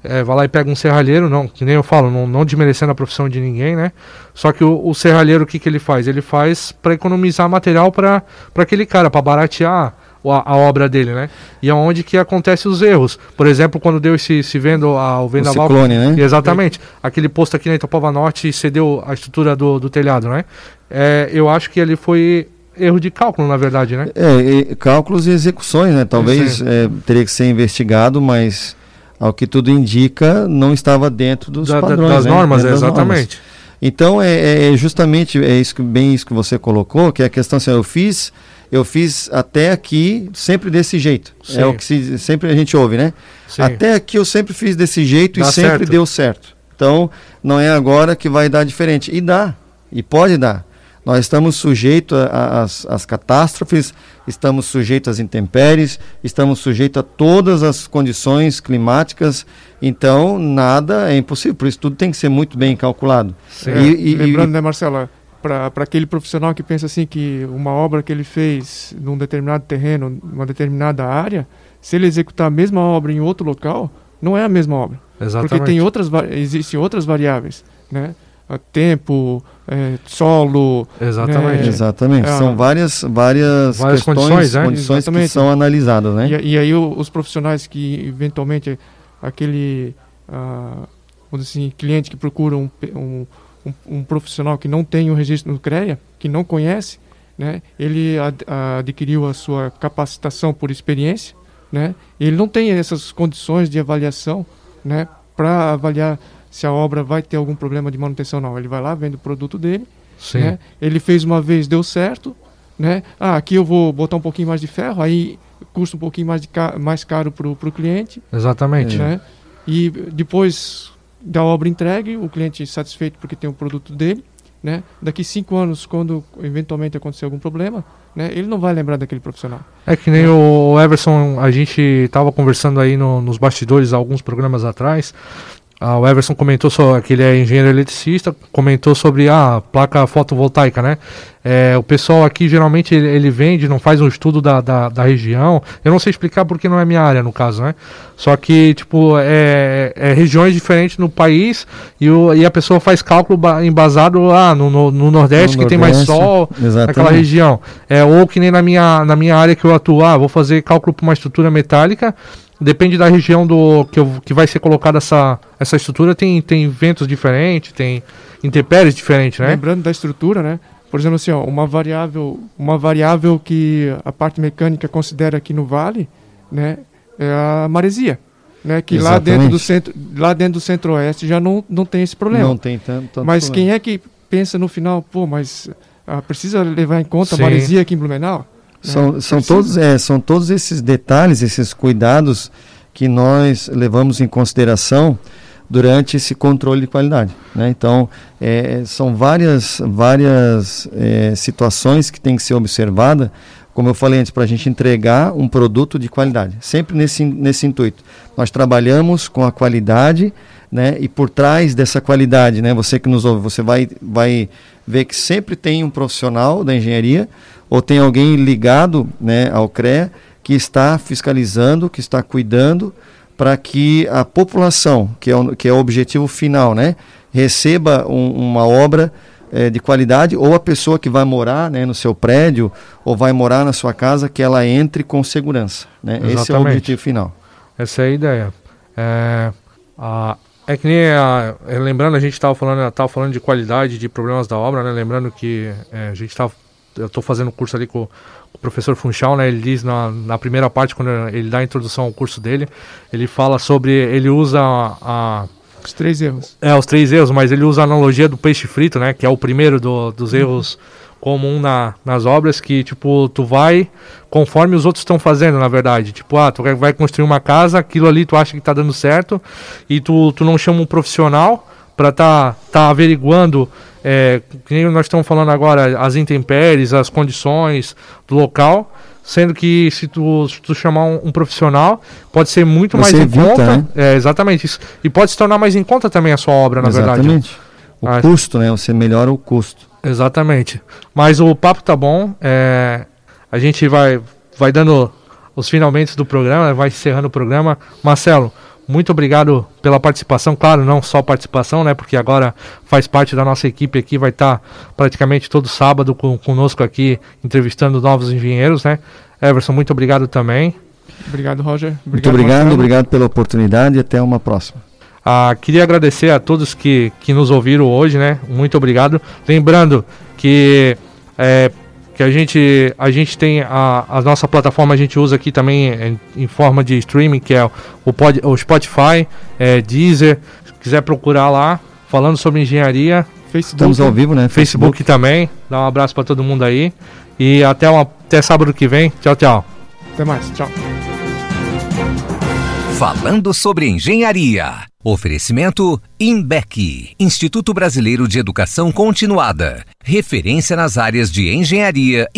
S2: é, vai lá e pega um serralheiro, não, que nem eu falo, não, não desmerecendo a profissão de ninguém, né? Só que o, o serralheiro, o que, que ele faz? Ele faz para economizar material para aquele cara, para baratear a, a obra dele, né? E aonde que acontece os erros. Por exemplo, quando deu esse, se vendo a, o
S3: O
S2: vendaval.
S3: ciclone, né?
S2: Exatamente. Aquele posto aqui na Itapova Norte cedeu a estrutura do, do telhado, né? É, eu acho que ali foi erro de cálculo, na verdade, né?
S3: É, e- cálculos e execuções, né? Talvez é, teria que ser investigado, mas ao que tudo indica, não estava dentro dos
S2: Da-
S3: padrões.
S2: das
S3: né?
S2: normas,
S3: Dentro das normas.
S2: exatamente.
S3: Então é, é- é justamente é isso que, bem isso que você colocou, que é a questão assim, eu fiz, eu fiz até aqui sempre desse jeito.
S2: Sim.
S3: É o que se, sempre a gente ouve, né?
S2: Sim.
S3: Até aqui eu sempre fiz desse jeito
S2: Dá
S3: e sempre
S2: certo.
S3: deu certo. Então, não é agora que vai dar diferente. E dá, e pode dar. Nós estamos sujeitos às catástrofes, estamos sujeitos às intempéries, estamos sujeitos a todas as condições climáticas. Então, nada é impossível. Por isso, tudo tem que ser muito bem calculado.
S4: É,
S3: E- e-
S4: lembrando,
S3: e-
S4: né, Marcela, para aquele profissional que pensa assim que uma obra que ele fez num determinado terreno, numa determinada área, se ele executar a mesma obra em outro local, não é a mesma obra.
S2: Exatamente.
S4: Porque tem outras, existem outras variáveis, né? Tempo, eh, solo,
S2: Exatamente.
S4: É.
S3: Exatamente.
S4: É.
S3: São várias, várias,
S2: Várias
S3: questões,
S2: condições, né?
S3: condições que são analisadas, né?
S4: E, e aí o- os profissionais que eventualmente aquele ah, assim, cliente que procura um, um, um, um profissional que não tem o registro no CREA, que não conhece, né, ele ad, adquiriu a sua capacitação por experiência, né, ele não tem essas condições de avaliação, né, para avaliar se a obra vai ter algum problema de manutenção não. Ele vai lá, vende o produto dele,
S2: Sim.
S4: né? Ele fez uma vez, deu certo, né? Ah, aqui eu vou botar um pouquinho mais de ferro, aí custa um pouquinho mais, de ca mais caro para o cliente,
S2: Exatamente.
S4: né? E depois da obra entregue, o cliente satisfeito porque tem o produto dele, né? Daqui cinco anos, quando eventualmente acontecer algum problema, né? Ele não vai lembrar daquele profissional.
S2: É que nem o Everson, a gente estava conversando aí no- nos bastidores alguns programas atrás. Ah, o Everson comentou sobre que ele é engenheiro eletricista, comentou sobre a placa fotovoltaica, né? É, o pessoal aqui geralmente ele, ele vende, não faz um estudo da, da, da região. Eu não sei explicar porque não é minha área no caso, né? Só que, tipo, é, é regiões diferentes no país e, o, e a pessoa faz cálculo ba- embasado lá no, no, no Nordeste,
S3: No
S2: que tem mais sol,
S3: exatamente.
S2: naquela região. É, ou que nem na minha, na minha área que eu atuo, ah, vou fazer cálculo para uma estrutura metálica. Depende da região do que, eu- que vai ser colocada essa, essa estrutura, tem, tem ventos diferentes, tem intempéries diferentes, né?
S4: Lembrando da estrutura, né? Por exemplo, assim, ó, uma variável, uma variável que a parte mecânica considera aqui no vale, né, é a maresia, né, que lá dentro do
S3: Exatamente.
S4: centro, lá dentro do centro-oeste já não, não tem esse problema.
S3: Não tem tanto, tanto
S4: mas
S3: problema.
S4: quem é que pensa no final, pô, mas ah, precisa levar em conta
S2: Sim.
S4: a maresia aqui em Blumenau?
S3: São,
S4: né?
S3: são,
S4: Precisa.
S3: todos, é, são todos esses detalhes, esses cuidados que nós levamos em consideração durante esse controle de qualidade. Né? Então, é, são várias, várias é, situações que têm que ser observadas, como eu falei antes, para a gente entregar um produto de qualidade. Sempre nesse, nesse intuito. Nós trabalhamos com a qualidade né? e por trás dessa qualidade, né? você que nos ouve, você vai, vai ver que sempre tem um profissional da engenharia ou tem alguém ligado né, ao CREA que está fiscalizando, que está cuidando para que a população, que é o, que é o objetivo final, né, receba um- uma obra eh, de qualidade ou a pessoa que vai morar né, no seu prédio ou vai morar na sua casa, que ela entre com segurança. Né? Esse é o objetivo final.
S2: Essa é a ideia. É, a, é que nem a, é, lembrando, a gente estava falando, tava falando de qualidade, de problemas da obra, né? Lembrando que é, a gente estava. Eu estou fazendo curso ali com o professor Funchal, né? Ele diz na, na primeira parte, quando ele dá a introdução ao curso dele, ele fala sobre. Ele usa a- a
S4: Os três erros.
S2: é, os três erros, mas ele usa a analogia do peixe frito, né? Que é o primeiro do- dos erros comum na, nas obras, que, tipo, tu vai conforme os outros estão fazendo, na verdade. Tipo, ah, tu vai- vai construir uma casa, aquilo ali tu acha que tá dando certo, e tu, tu não chama um profissional para tá, tá averiguando, é, que nós estamos falando agora, as intempéries, as condições do local, sendo que se tu, se tu chamar um, um profissional, pode ser muito
S3: Você
S2: mais em
S3: evita,
S2: conta.
S3: né?
S2: É, exatamente isso. E pode se tornar mais em conta também a sua obra, na verdade.
S3: Exatamente. O
S2: Ah,
S3: custo, né? Você melhora o custo.
S2: Exatamente. Mas o papo tá bom. é, a gente vai, vai dando os finalmente do programa, vai encerrando o programa. Marcelo, muito obrigado pela participação. Claro, não só participação, né? Porque agora faz parte da nossa equipe aqui, vai estar praticamente todo sábado com, conosco aqui, entrevistando novos engenheiros, né? Everson, muito obrigado também.
S4: Obrigado, Roger.
S3: Muito obrigado,
S4: Marcelo.
S3: obrigado pela oportunidade e até uma próxima.
S2: Ah, queria agradecer a todos que, que nos ouviram hoje, né? Muito obrigado. Lembrando que, é, que a, gente, a gente tem a, a nossa plataforma, a gente usa aqui também em, em forma de streaming, que é o, pod, o Spotify, é, Deezer. Se quiser procurar lá, falando sobre engenharia,
S4: Facebook.
S3: Estamos ao vivo, né?
S2: Facebook também. Dá um abraço para todo mundo aí. E até uma Até sábado que vem. Tchau, tchau.
S4: Até mais. Tchau.
S1: Falando sobre engenharia. Oferecimento INBEC, Instituto Brasileiro de Educação Continuada. Referência nas áreas de engenharia e